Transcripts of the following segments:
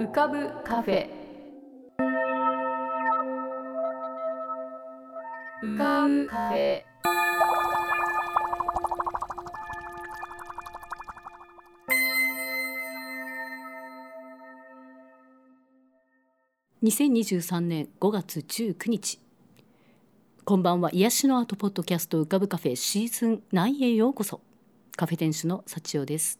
浮かぶカフェ。浮かぶカフェ。2023年5月19日。こんばんは。癒しのアートポッドキャスト浮かぶカフェシーズン9へようこそ。カフェ店主の幸代です。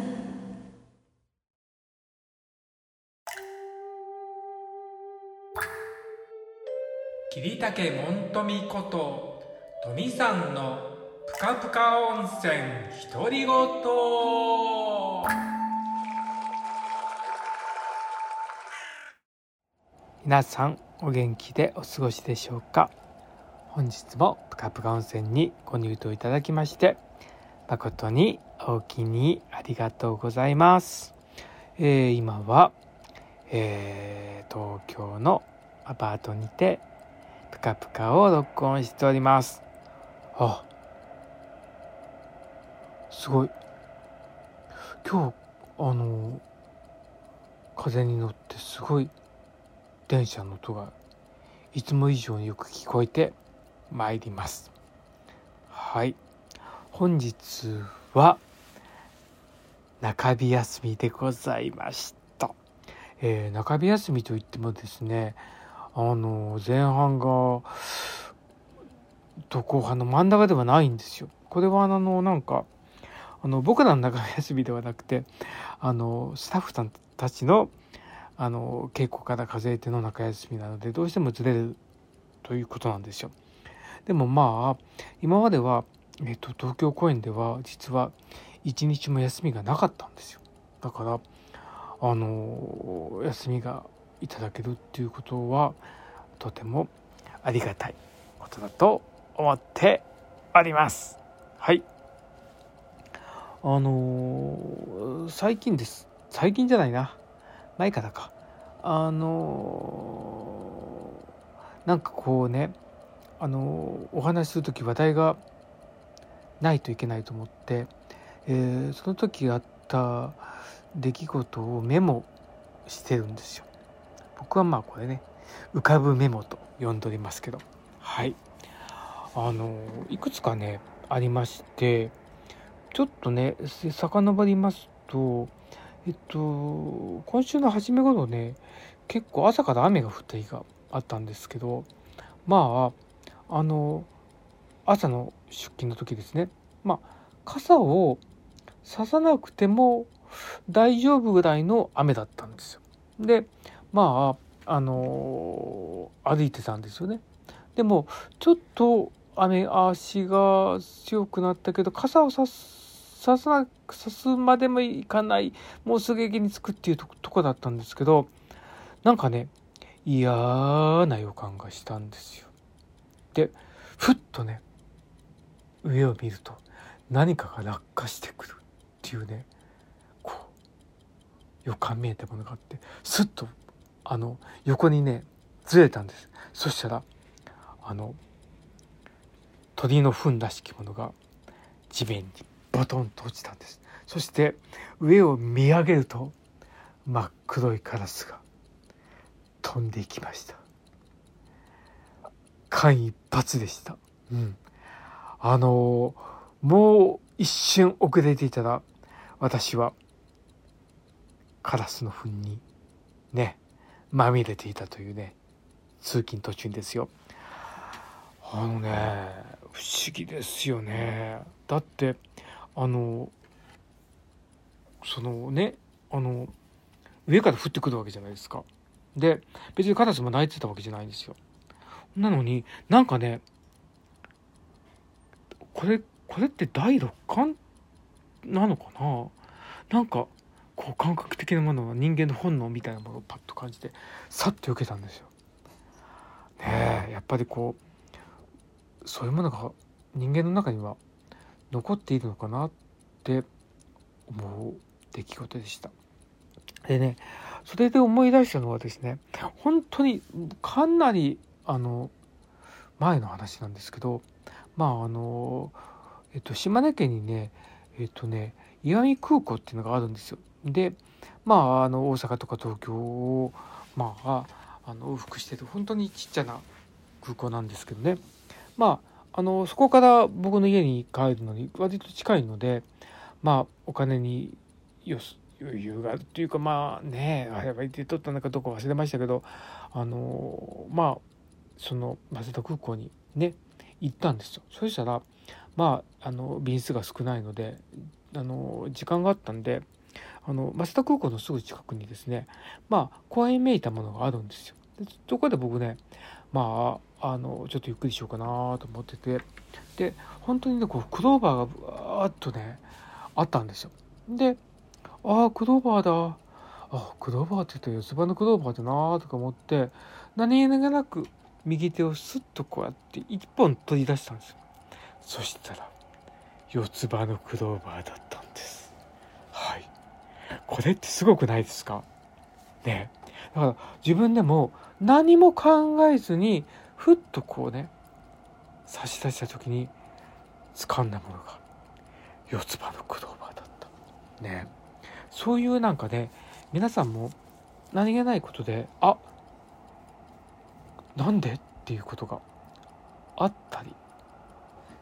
桐竹門富こと富さんのぷかぷか温泉独り言。皆さんお元気でお過ごしでしょうか？本日もぷかぷか温泉にご入湯いただきまして誠におおきにありがとうございます、えー今は、えー東京のアパートにてぷかぷかを録音しております。あすごい。今日あの風に乗ってすごい電車の音がいつも以上によく聞こえてまいります。はい。本日は中日休みでございました、えー中日休みといってもですねあの前半がと後半の真ん中ではないんですよこれはあのなんかあの僕らの中日休みではなくてあのスタッフさんたちのあの稽古から数えての中休みなのでどうしてもずれるということなんですよ。でもまあ今までは、えっと、東京公演では実は一日も休みがなかったんですよ。だからあの休みがいただけるっていうことはとてもありがたいことだと思っております。はい。あの最近です。最近じゃないな。前からか。あのなんかこうね、あのお話しする時話題がないといけないと思って、えーその時あった出来事をメモしてるんですよ。僕はまあこれね浮かぶメモと呼んでおりますけど。はい。あのいくつかねありましてちょっとね遡りますとえっと今週の初め頃ね結構朝から雨が降った日があったんですけどまああの朝の出勤の時ですね。まあ傘をささなくても大丈夫ぐらいの雨だったんですよ。でまああの歩いてたんですよね。でもちょっと雨足が強くなったけど傘をさすささすまでもいかないもうすぐ駅に着くっていうとこだったんですけどなんかね嫌な予感がしたんですよ。でふっとね上を見ると何かが落下してくるっていうねこう予感見えたものがあってスッとあの横にねずれたんです。そしたらあの鳥の糞らしきものが地面にボトンと落ちたんです。そして上を見上げると真っ黒いカラスが飛んでいきました。間一髪でした。うん。あのもう一瞬遅れていたら私はカラスの糞にねまみれていたというね通勤途中ですよ。あのね不思議ですよね。だってあのそのねあの上から降ってくるわけじゃないですか。で別にカラスも鳴いてたわけじゃないんですよ。なのになんかねこれこれって第六感なのかな？なんかこう感覚的なものは人間の本能みたいなものをパッと感じてさっと受けたんですよ。ねえやっぱりこうそういうものが人間の中には残っているのかなって思う出来事でした。でねそれで思い出したのはですね本当にかなりあの前の話なんですけどまああのえっと島根県にねえっとね石見空港っていうのがあるんですよ。でまああの大阪とか東京をまああの往復してて本当にちっちゃな空港なんですけどねまああのそこから僕の家に帰るのに割と近いのでまあお金によす余裕があるっていうかまあねあれは言って取ったのかどうか忘れましたけどあのまあその早稲田空港にね行ったんですよ。そしたらまああの便数が少ないのであの時間があったんであの増田空港のすぐ近くにですねまあ公園めいたものがあるんですよ。でそこで僕ねまああのちょっとゆっくりしようかなと思っててで本当にねこうクローバーがぶわーっとねあったんですよ。でああクローバーだあクローバーって言ったら四つ葉のクローバーだなとか思って何気なく右手をスッとこうやって一本取り出したんですよ。そしたら四つ葉のクローバーだったんです。はい。これってすごくないですか？ねだから自分でも何も考えずにふっとこうね差し出した時に掴んだものが四つ葉のクローバーだった。ねそういうなんかね皆さんも何気ないことであなんで？っていうことがあったり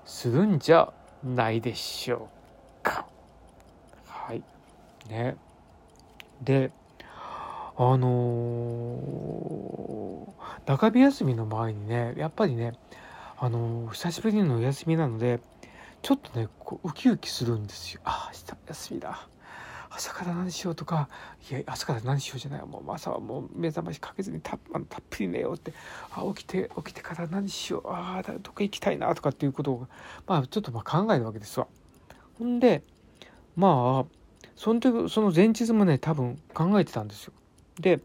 するんじゃないでしょうか。はい。ね。で、あのー中日休みの前にね、やっぱりね、あのー久しぶりのお休みなので、ちょっとね、こうウキウキするんですよ。ああ、明日休みだ。朝から何しようとか、いや、朝から何しようじゃない。もう朝はもう目覚ましかけずにたあのたっぷり寝ようって、あ、起きて、起きてから何しよう。あ、どっか行きたいなとかっていうことを、まあ、ちょっとまあ考えるわけですわ。ほんで、まあ、その時、その前日もね、多分考えてたんですよ。で、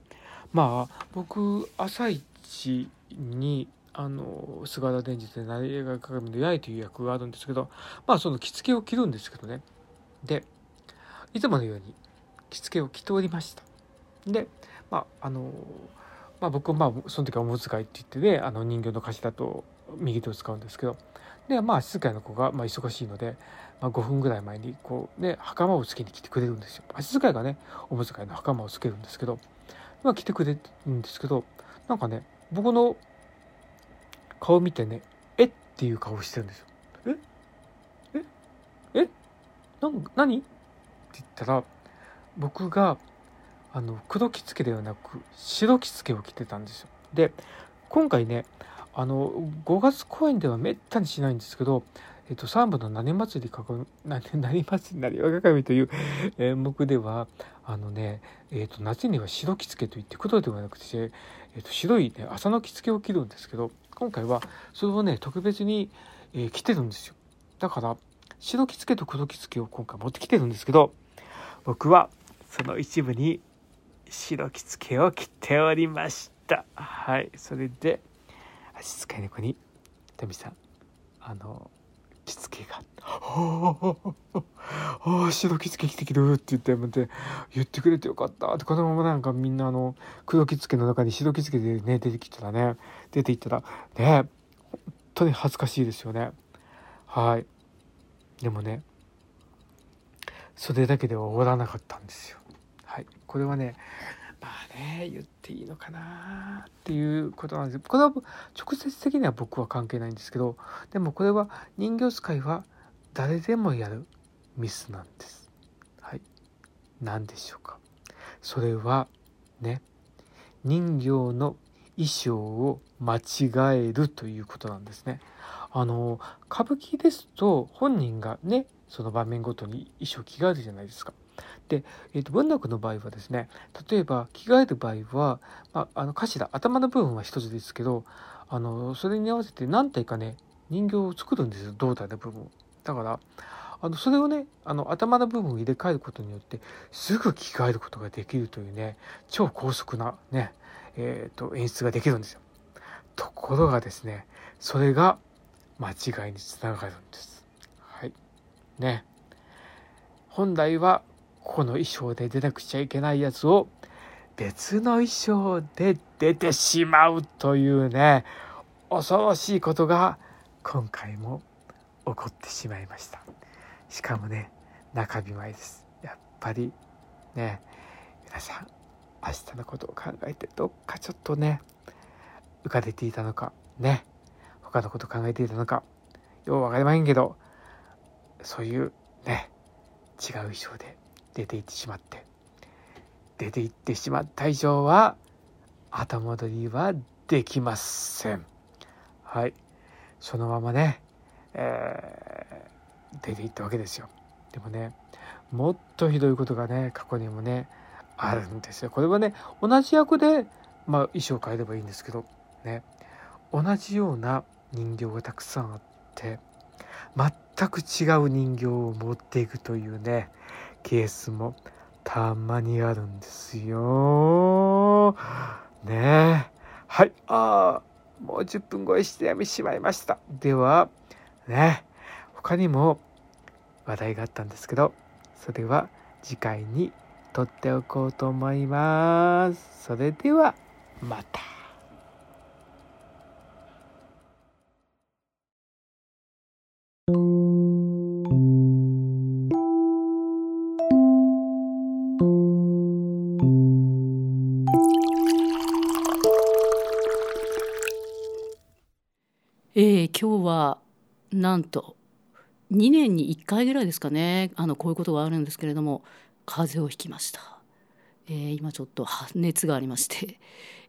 まあ、僕、朝一に、あの、菅田伝説で成り描鏡の八重という役があるんですけど、まあ、その着付けを着るんですけどね。で、いつものように着付けを着ておりました。で、まあ、あの、まあ、僕はまあ、その時はおむつ替いって言ってね、あの人形の頭と右手を使うんですけど、で、まあ、静かな子が、まあ、忙しいので、まあ、5分ぐらい前に、こう、ね、袴をつけに来てくれるんですよ。静かいがね、おむつ替いの袴をつけるんですけど、まあ、来てくれるんですけど、なんかね、僕の顔見てね、えっていう顔してるんですよ。えええなん何？って言ったら、僕が、あの、黒着付けではなく、白着付けを着てたんですよ。で、今回ね、あの、5月公演ではめったにしないんですけど、えっと、三部の何祭りかご、何、何祭り、何若神という演目では、あのね、えっと、夏には白着付けといって、黒ではなくて、えっと、白いね、朝の着付けを着るんですけど、今回はそれをね、特別に、えー着てるんですよ。だから、白着付けと黒着付けを今回持ってきてるんですけど、僕はその一部に白着付けを着ておりました。はい。それで、足使い猫に、タミさん、あの、着付けが、ああ、白着付け着てきるって言って、まて言ってくれてよかったって、このままなんかみんなあの、黒着付けの中に白着付けでね、出てきたらね、出ていったら、ね、本当に恥ずかしいですよね。はい。でもね、それだけでは終わらなかったんですよ。はい。これはね、まあね、言っていいのかなっていうことなんですこれは直接的には僕は関係ないんですけど、でもこれは人形使いは誰でもやるミスなんです。はい。何でしょうか。それはね、人形の衣装を間違えるということなんですね。あの歌舞伎ですと本人がねその場面ごとに衣装着替えるじゃないですか。で、えー、と文楽の場合はですね例えば着替える場合は、まあ、あの頭頭の部分は一つですけどあのそれに合わせて何体かね人形を作るんですよ胴体の部分を。だからあのそれをねあの頭の部分を入れ替えることによってすぐ着替えることができるというね超高速なね、えーと演出ができるんですよ。ところがですねそれが間違いにつながるんです。はい。ね。本来はこの衣装で出なくちゃいけないやつを別の衣装で出てしまうというね恐ろしいことが今回も起こってしまいましたしかもね中日前ですやっぱりね皆さん明日のことを考えてどっかちょっとね浮かれていたのかね他のこと考えていたのかよう分かりませんけどそういうね違う衣装で出て行ってしまって出て行ってしまった以上は後戻りはできません。はい。そのままね、えー、出て行ったわけですよ。でもねもっとひどいことがね過去にもねあるんですよこれはね同じ役で、まあ、衣装変えればいいんですけどね同じような人形がたくさんあって全く違う人形を持っていくというねケースもたまにあるんですよ。ね。はい。ああ、もう10分超えしてしまいました。では、ね、他にも話題があったんですけど、それは次回に撮っておこうと思います。それでは、また。えー、今日はなんと2年に1回ぐらいですかねあのこういうことがあるんですけれども風邪をひきました、えー、今ちょっと熱がありまして、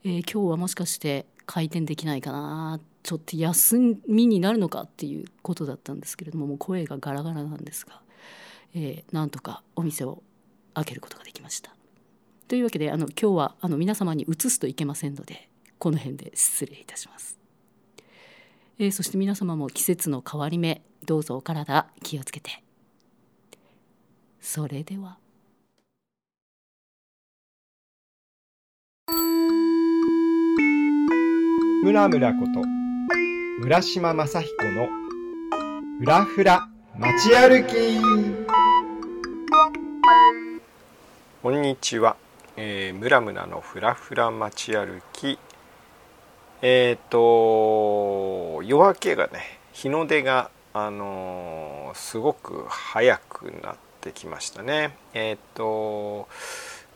えー、今日はもしかして開店できないかな。ちょっと休みになるのかっていうことだったんですけれどももう声がガラガラなんですが、えー、なんとかお店を開けることができました。というわけであの今日はあの皆様に移すといけませんのでこの辺で失礼いたします。えー、そして皆様も季節の変わり目どうぞお体気をつけて。それでは。村村こと村島正彦のふらふら街歩き。こんにちは、えー、村村のふらふら街歩き。えっ、ー、と夜明けがね日の出があのー、すごく早くなってきましたね。えっ、ー、と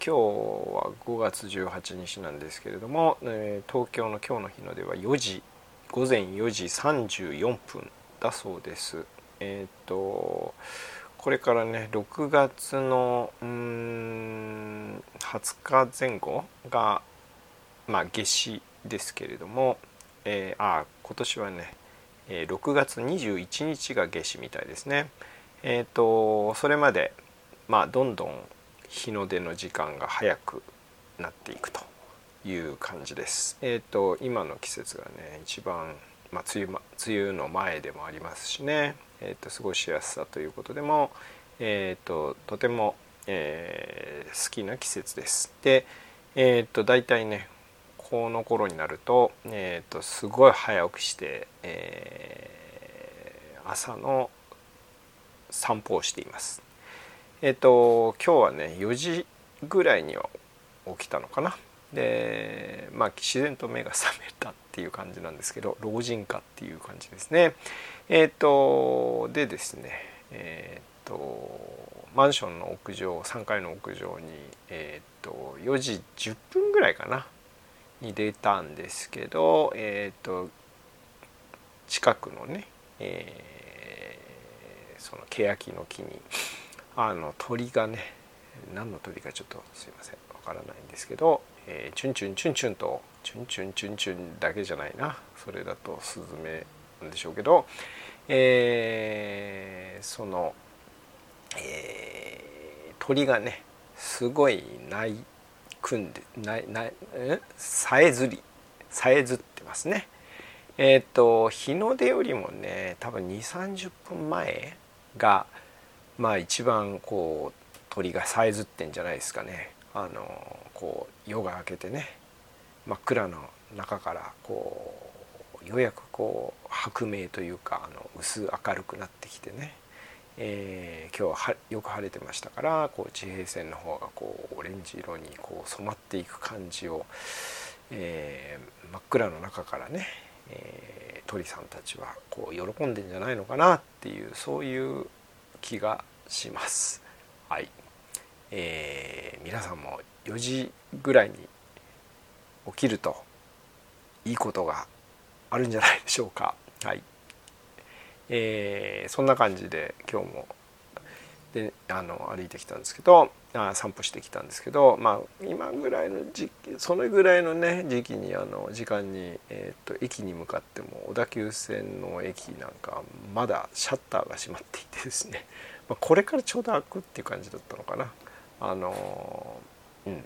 今日は5月18日なんですけれども、えー、東京の今日の日の出は4時午前4時34分だそうです。えっ、とこれからね6月のうん20日前後がまあ夏至ですけれども、えー、あ今年はね、えー、6月21日が夏至みたいですね。えっ、ー、とそれまでまあどんどん日の出の時間が早くなっていくという感じです。えっ、と今の季節がね一番まあ、梅雨梅雨の前でもありますしね、えーと、過ごしやすさということでも、えーと、とても、えー、好きな季節です。で、えーと、と大体ねこの頃になると,、えー、とすごい早起きして、えー、朝の散歩をしています。えっ、ー、と今日はね4時ぐらいには起きたのかな。でまあ自然と目が覚めたっていう感じなんですけど老人化っていう感じですね。えっ、ー、とでですねえっ、ー、とマンションの屋上3階の屋上にえっ、と4時10分ぐらいかなに出たんですけど、えーと、近くのね、えー、その欅の木にあの鳥がね何の鳥かちょっとすいませんわからないんですけど、えー、チュンチュンチュンチュンとチュンチュンチュンチュンだけじゃないなそれだとスズメなんでしょうけど、えー、その、えー、鳥がねすごい鳴い組んでないないさえずりさえずってますね。えっ、ー、と日の出よりもね多分2 3 0分前がまあ一番こう鳥がさえずってんじゃないですかね。あのこう夜が明けてね真っ暗の中からこうようやくこう白明というかあの薄明るくなってきてね、えー、今日はよく晴れてましたからこう地平線の方がこうオレンジ色にこう染まっていく感じを、えー、真っ暗の中からね、えー、鳥さんたちはこう喜んでんじゃないのかなっていうそういう気がします。はい、えー、皆さんも4時ぐらいに起きるといいことがあるんじゃないでしょうか。はい、えー、そんな感じで今日もであの歩いてきたんですけどあ散歩してきたんですけど、まあ、今ぐらいの時期そのぐらいのね時期にあの時間に、えーと、駅に向かっても小田急線の駅なんかまだシャッターが閉まっていてですね、まあ、これからちょうど開くっていう感じだったのかな。あのうん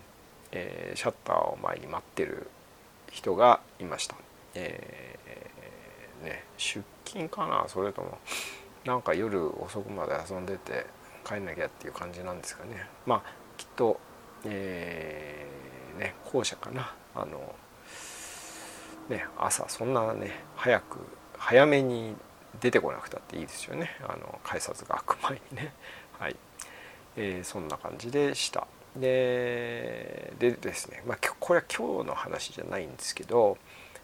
えー、シャッターを前に待ってる人がいました。えー、ね、出勤かなそれともなんか夜遅くまで遊んでて帰んなきゃっていう感じなんですかねまあきっと、えー、ね後者かなあのね朝そんなね早く早めに出てこなくたっていいですよね。あの改札が開く前にね。はい、えー、そんな感じでした。ででですね、まあ、これは今日の話じゃないんですけど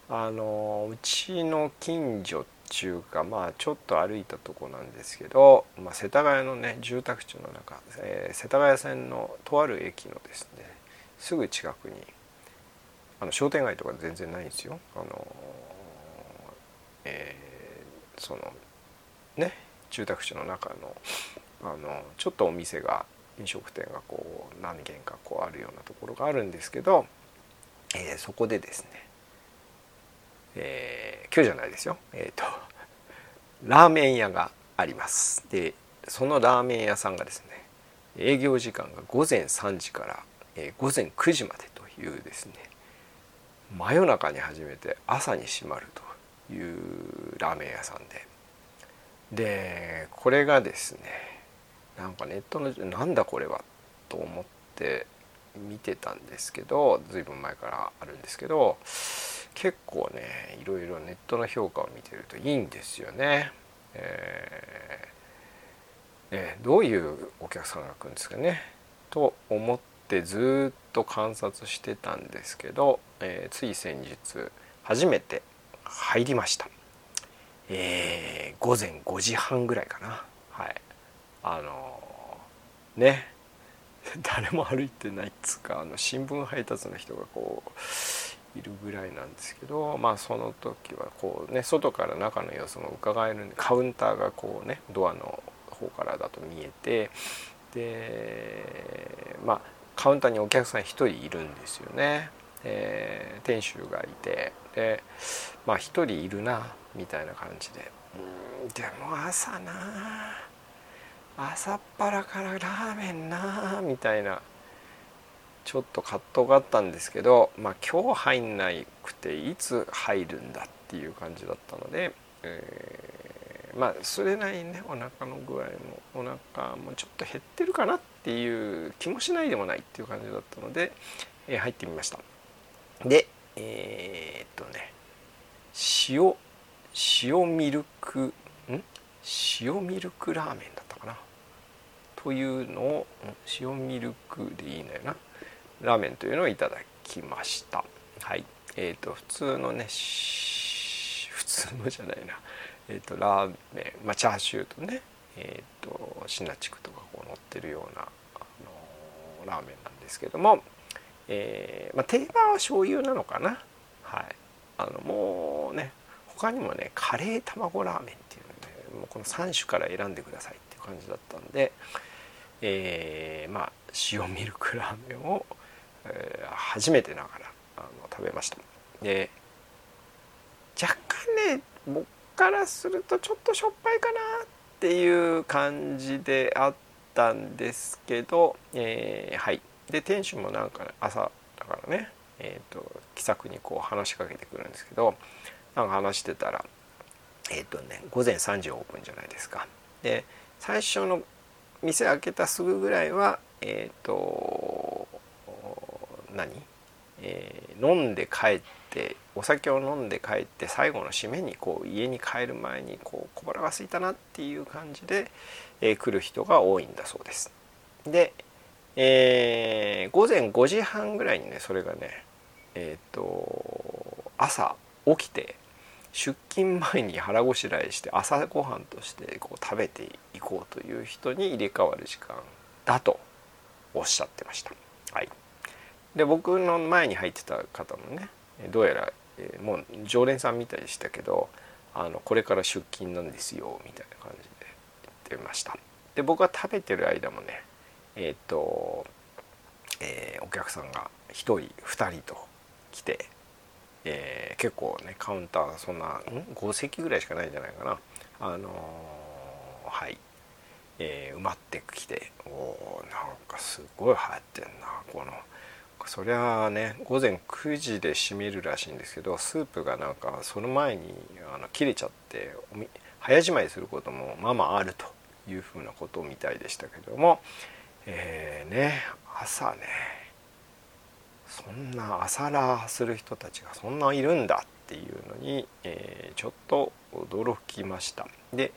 あのうちの近所中かまあちょっと歩いたとこなんですけど、まあ、世田谷のね住宅地の中、えー、世田谷線のとある駅のですねすぐ近くにあの商店街とか全然ないんですよ。あのえー、そのね住宅地の中のあのちょっとお店が飲食店がこう何軒かこうあるようなところがあるんですけど、えー、そこでですねえー、今日じゃないですよ、えーと、ラーメン屋があります。でそのラーメン屋さんがですね営業時間が午前3時から、えー、午前9時までというですね真夜中に始めて朝に閉まると。いうラーメン屋さんででこれがですねなんかネットのなんだこれはと思って見てたんですけど随分前からあるんですけど結構ねいろいろネットの評価を見てるといいんですよね。えー、ねどういうお客さんが来るんですかねと思ってずっと観察してたんですけど、えー、つい先日初めて入りました。えー、午前5時半ぐらいかな。はい、あのー、ね 誰も歩いてないっつうかあの新聞配達の人がこういるぐらいなんですけどまあその時はこうね外から中の様子も伺えるんでカウンターがこうねドアの方からだと見えてでまあカウンターにお客さん1人いるんですよね。えー、店主がいてでまあ1人いるなみたいな感じでうんでも朝な朝っぱらからラーメンなみたいなちょっと葛藤があったんですけど、まあ、今日入んなくていつ入るんだっていう感じだったので、えー、まあそれなりにねお腹の具合もお腹もちょっと減ってるかなっていう気もしないでもないっていう感じだったので、えー、入ってみました。でえー、っとね塩塩ミルクん？塩ミルクラーメンだったかな？というのを塩ミルクでいいんだよな。ラーメンというのをいただきました。はい。えーと、普通のね普通のじゃないな。えーと、ラーメン、まあ、チャーシューとねえーと、シナチクとかこう乗ってるような、あの、ラーメンなんですけども、えーまあ、定番は醤油なのかな。はい。あのもうね他にもねカレー卵ラーメンっていうのでもうこの3種から選んでくださいっていう感じだったんで、えー、まあ塩ミルクラーメンをえー、初めてながらあの食べました。で若干ね僕からするとちょっとしょっぱいかなっていう感じであったんですけど、えー、はい。で店主もなんか朝だからね、えーと、気さくにこう話しかけてくるんですけどなんか話してたらえっ、ー、とね午前3時オープンじゃないですかで最初の店開けたすぐぐらいはえっ、と何、えー飲んで帰ってお酒を飲んで帰って最後の締めにこう家に帰る前にこう小腹が空いたなっていう感じで、えー来る人が多いんだそうです。で、えー午前5時半ぐらいにねそれがねえっ、と朝起きて出勤前に腹ごしらえして朝ごはんとしてこう食べていこうという人に入れ替わる時間だとおっしゃってました。はい、で僕の前に入ってた方もねどうやら、えーもう常連さんみたいでしたけどあのこれから出勤なんですよみたいな感じで言ってました。で僕が食べてる間もねえっ、と、えーお客さんが1人2人と来て、えー結構ねカウンターそんな、5席ぐらいしかないんじゃないかな。あのーはい、え埋まってきておーなんかすごい流行ってんなこの。そりゃあね午前9時で閉めるらしいんですけどスープがなんかその前にあの切れちゃって早じまいすることもまあまああるというふうなことみたいでしたけども、えーね朝ねそんな朝ラーする人たちがそんないるんだっていうのに、えーちょっと驚きました。で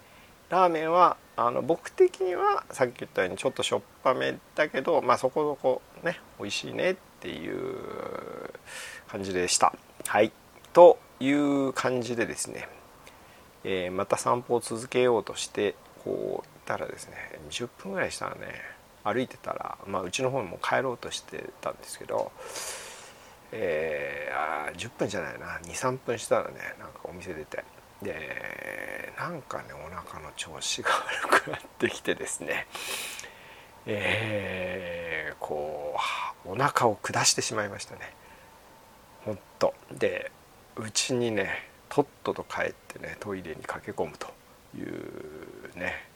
ラーメンはあの僕的にはさっき言ったようにちょっとしょっぱめだけどまあそこそこね美味しいねっていう感じでした。はい。という感じでですね、えーまた散歩を続けようとしてこう行ったらですね10分ぐらいしたらね歩いてたら、まあ、うちの方にも帰ろうとしてたんですけど、えーあ10分じゃないな。23分したらねなんかお店出て。でなんかねお腹の調子が悪くなってきてですね。えーこうお腹を下してしまいましたね。ほんと。でうちにねとっとと帰ってねトイレに駆け込むというね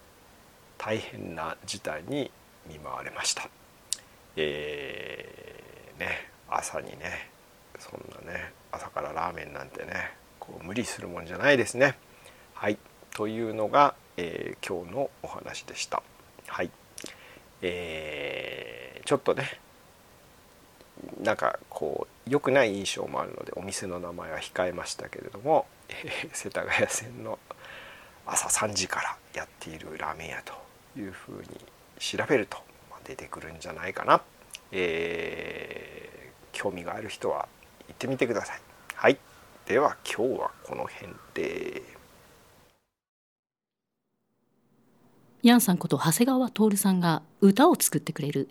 大変な事態に見舞われました。えーね朝にねそんなね朝からラーメンなんてねこう無理するもんじゃないですね。はい。というのが、えー今日のお話でした。はい。えーちょっとねなんかこう良くない印象もあるのでお店の名前は控えましたけれども、え ー世田谷線の朝3時からやっているラーメン屋というふうに調べると出てくるんじゃないかな、えー興味がある人は行ってみてください。はい。では今日はこの辺で。ヤンさんこと長谷川徹さんが歌を作ってくれる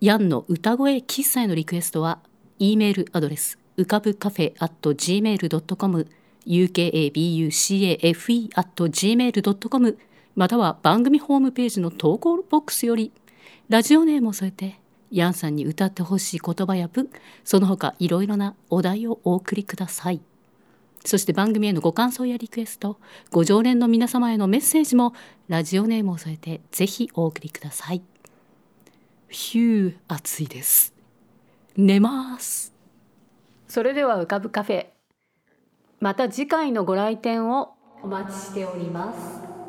ヤンの歌声喫茶へのリクエストは E メールアドレス浮かぶカフェ at gmail.com ukabucafe at gmail.com または番組ホームページの投稿ボックスよりラジオネームを添えてヤンさんに歌ってほしい言葉や文その他いろいろなお題をお送りください。そして番組へのご感想やリクエストご常連の皆様へのメッセージもラジオネームを添えてぜひお送りください。ヒュー暑いです。寝ます。それでは浮かぶカフェ。また次回のご来店をお待ちしております。